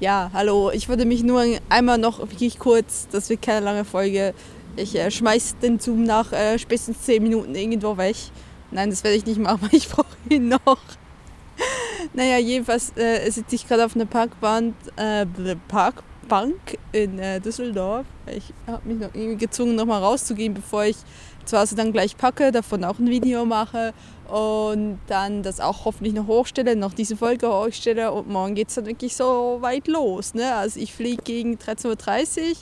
Ja, hallo. Ich würde mich nur einmal noch wirklich kurz, das wird keine lange Folge. Ich äh, schmeiß den Zoom nach äh, spätestens 10 Minuten irgendwo weg. Nein, das werde ich nicht machen, weil ich brauche ihn noch. naja, jedenfalls äh, sitze ich gerade auf einer Parkbahn, äh, Parkbank in äh, Düsseldorf. Ich habe mich noch irgendwie gezwungen, nochmal rauszugehen, bevor ich zu Hause dann gleich packe, davon auch ein Video mache und dann das auch hoffentlich noch hochstelle, noch diese Folge hochstelle und morgen geht es dann wirklich so weit los. Ne? Also ich fliege gegen 13.30 Uhr,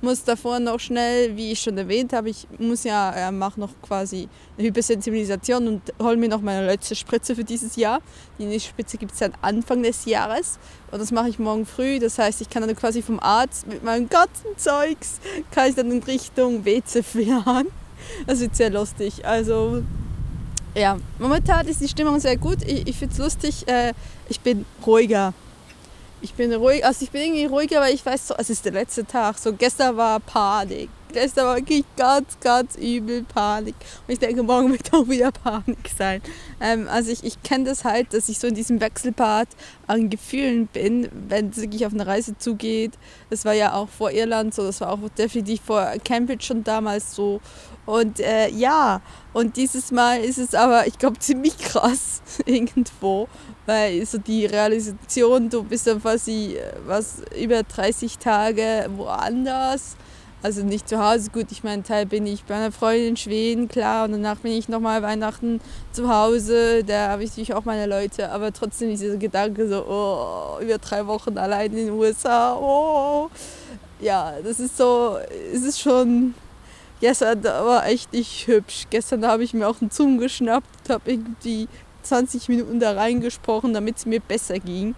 muss davor noch schnell, wie ich schon erwähnt habe, ich muss ja, äh, mache noch quasi eine Hypersensibilisation und hole mir noch meine letzte Spritze für dieses Jahr. Die nächste Spritze gibt es dann Anfang des Jahres und das mache ich morgen früh. Das heißt, ich kann dann quasi vom Arzt mit meinem ganzen Zeugs, kann ich dann in Richtung WC fahren. Das wird sehr lustig. Also ja, momentan ist die Stimmung sehr gut. Ich, ich finde es lustig. Äh, ich bin ruhiger. Ich bin ruhig, also ich bin irgendwie ruhiger, weil ich weiß, so, es ist der letzte Tag. So gestern war Panik. Gestern war wirklich ganz, ganz übel Panik. Und ich denke, morgen wird auch wieder Panik sein. Ähm, also ich, ich kenne das halt, dass ich so in diesem Wechselpart an Gefühlen bin, wenn es wirklich auf eine Reise zugeht. Das war ja auch vor Irland so, das war auch definitiv vor Cambridge schon damals so. Und äh, ja, und dieses Mal ist es aber, ich glaube, ziemlich krass irgendwo, weil so die Realisation, du bist dann quasi äh, was über 30 Tage woanders. Also nicht zu Hause, gut, ich meine, Teil bin ich bei einer Freundin in Schweden, klar, und danach bin ich nochmal Weihnachten zu Hause, da habe ich natürlich auch meine Leute, aber trotzdem dieser Gedanke so, oh, über drei Wochen allein in den USA, oh. Ja, das ist so, es ist schon Gestern war echt nicht hübsch. Gestern habe ich mir auch einen Zoom geschnappt und habe irgendwie 20 Minuten da reingesprochen, damit es mir besser ging.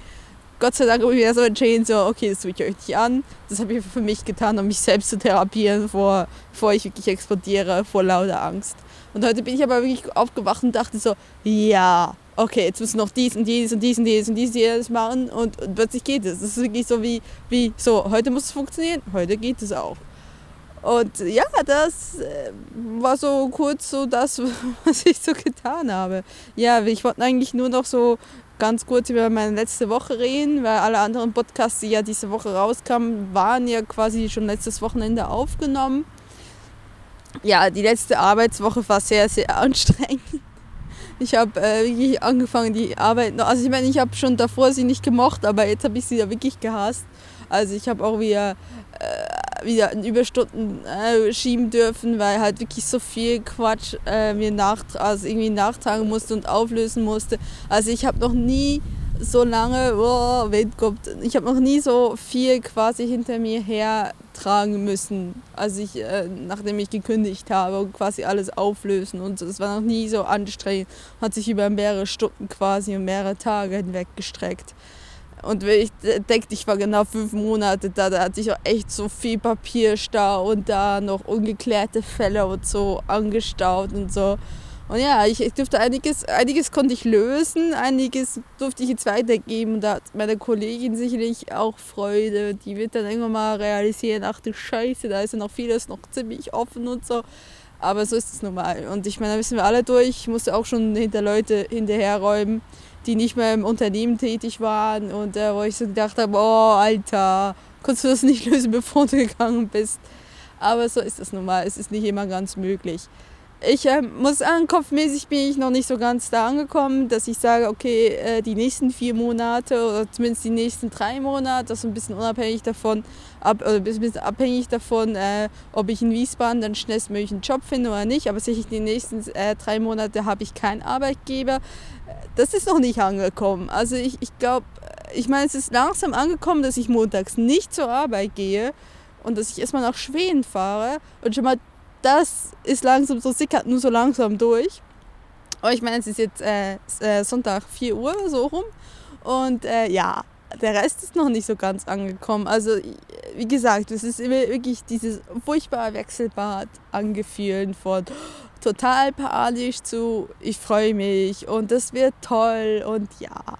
Gott sei Dank habe ich mir so entschieden, so, okay, das tue ich euch nicht an. Das habe ich für mich getan, um mich selbst zu therapieren, vor, bevor ich wirklich explodiere vor lauter Angst. Und heute bin ich aber wirklich aufgewacht und dachte so, ja, okay, jetzt du noch dies und dies und dies und dies und dies und dies machen und, und plötzlich geht es. Das ist wirklich so wie, wie, so, heute muss es funktionieren, heute geht es auch. Und ja, das äh, war so kurz so das, was ich so getan habe. Ja, ich wollte eigentlich nur noch so ganz kurz über meine letzte Woche reden, weil alle anderen Podcasts, die ja diese Woche rauskamen, waren ja quasi schon letztes Wochenende aufgenommen. Ja, die letzte Arbeitswoche war sehr, sehr anstrengend. Ich habe äh, wirklich angefangen, die Arbeit noch. Also, ich meine, ich habe schon davor sie nicht gemocht, aber jetzt habe ich sie ja wirklich gehasst. Also, ich habe auch wieder äh, wieder Überstunden äh, schieben dürfen, weil halt wirklich so viel Quatsch äh, mir nach, also irgendwie nachtragen musste und auflösen musste. Also ich habe noch nie so lange, oh, kommt, ich habe noch nie so viel quasi hinter mir hertragen müssen, als ich, äh, nachdem ich gekündigt habe und quasi alles auflösen und. Das war noch nie so anstrengend, hat sich über mehrere Stunden quasi und mehrere Tage hinweg gestreckt. Und wenn ich denke, ich war genau fünf Monate da, da hatte ich auch echt so viel Papierstau und da noch ungeklärte Fälle und so angestaut und so. Und ja, ich, ich durfte einiges, einiges konnte ich lösen, einiges durfte ich jetzt weitergeben. Und da hat meine Kollegin sicherlich auch Freude. Die wird dann irgendwann mal realisieren, ach du Scheiße, da ist ja noch vieles noch ziemlich offen und so. Aber so ist es nun mal. Und ich meine, da müssen wir alle durch. Ich musste auch schon hinter Leute hinterherräumen die nicht mehr im Unternehmen tätig waren und äh, wo ich so gedacht habe, oh Alter, konntest du das nicht lösen, bevor du gegangen bist. Aber so ist es nun mal, es ist nicht immer ganz möglich. Ich äh, muss sagen, kopfmäßig bin ich noch nicht so ganz da angekommen, dass ich sage, okay, äh, die nächsten vier Monate oder zumindest die nächsten drei Monate, das ist ein bisschen unabhängig davon, ab, oder ein bisschen abhängig davon, äh, ob ich in Wiesbaden dann schnellstmöglich einen Job finde oder nicht. Aber sicherlich die nächsten äh, drei Monate habe ich keinen Arbeitgeber das ist noch nicht angekommen. Also ich, ich glaube, ich meine, es ist langsam angekommen, dass ich montags nicht zur Arbeit gehe und dass ich erstmal nach Schweden fahre. Und schon mal das ist langsam so, sickert nur so langsam durch. Aber ich meine, es ist jetzt äh, äh Sonntag 4 Uhr so rum. Und äh, ja, der Rest ist noch nicht so ganz angekommen. Also, wie gesagt, es ist wirklich dieses furchtbare Wechselbad angefühlt von total panisch zu, ich freue mich und das wird toll und ja.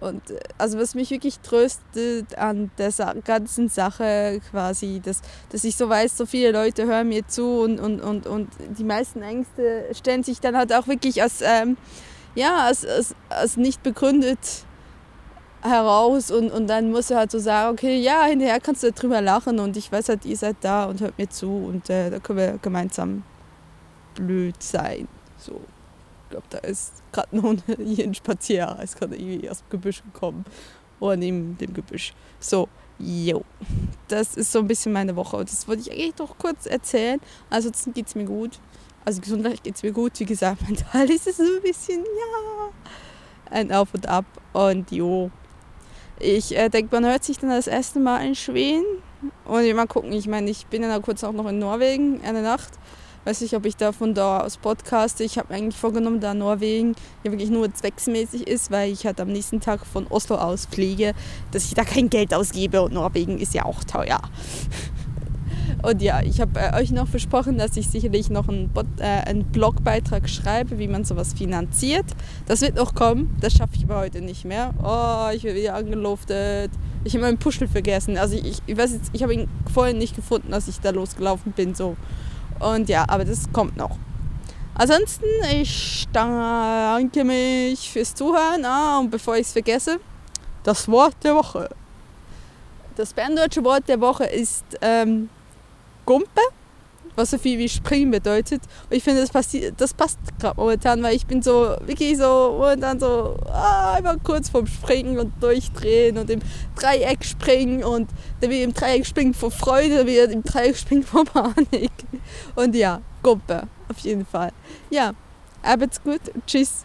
Und äh, also was mich wirklich tröstet an der ganzen Sache quasi, dass, dass ich so weiß, so viele Leute hören mir zu und, und, und, und die meisten Ängste stellen sich dann halt auch wirklich als, ähm, ja, als, als, als nicht begründet heraus und, und dann muss er halt so sagen, okay, ja, hinterher kannst du drüber lachen und ich weiß halt, ihr seid da und hört mir zu und äh, da können wir gemeinsam blöd sein. So, ich glaube, da ist gerade Hund hier ein Spazierer, ist gerade irgendwie aus dem Gebüsch gekommen oder neben dem Gebüsch. So, jo, das ist so ein bisschen meine Woche und das wollte ich eigentlich doch kurz erzählen. Ansonsten geht es mir gut. Also gesundheitlich geht es mir gut, wie gesagt, mental ist es so ein bisschen, ja, ein Auf und Ab und jo, ich äh, denke, man hört sich dann das erste Mal in Schweden. Und mal gucken, ich meine, ich bin dann kurz auch noch in Norwegen, eine Nacht. Weiß nicht, ob ich da von da aus podcaste. Ich habe eigentlich vorgenommen, da Norwegen ja wirklich nur zwecksmäßig ist, weil ich halt am nächsten Tag von Oslo aus fliege, dass ich da kein Geld ausgebe und Norwegen ist ja auch teuer. Und ja, ich habe äh, euch noch versprochen, dass ich sicherlich noch einen, Bot, äh, einen Blogbeitrag schreibe, wie man sowas finanziert. Das wird noch kommen, das schaffe ich aber heute nicht mehr. Oh, ich werde wieder angeluftet. Ich habe meinen Puschel vergessen. Also ich, ich weiß jetzt, ich habe ihn vorhin nicht gefunden, als ich da losgelaufen bin. So. Und ja, aber das kommt noch. Ansonsten, ich danke mich fürs Zuhören. Ah, und bevor ich es vergesse, das Wort der Woche. Das berndeutsche Wort der Woche ist ähm, Gumpe, was so viel wie springen bedeutet. Und ich finde, das, das passt gerade momentan, weil ich bin so wirklich so momentan so ah, immer kurz vorm Springen und durchdrehen und im Dreieck springen und dann wieder im Dreieck springen vor Freude, wieder im Dreieck springen vor Panik. Und ja, Gumpe, auf jeden Fall. Ja, habt's gut. Tschüss.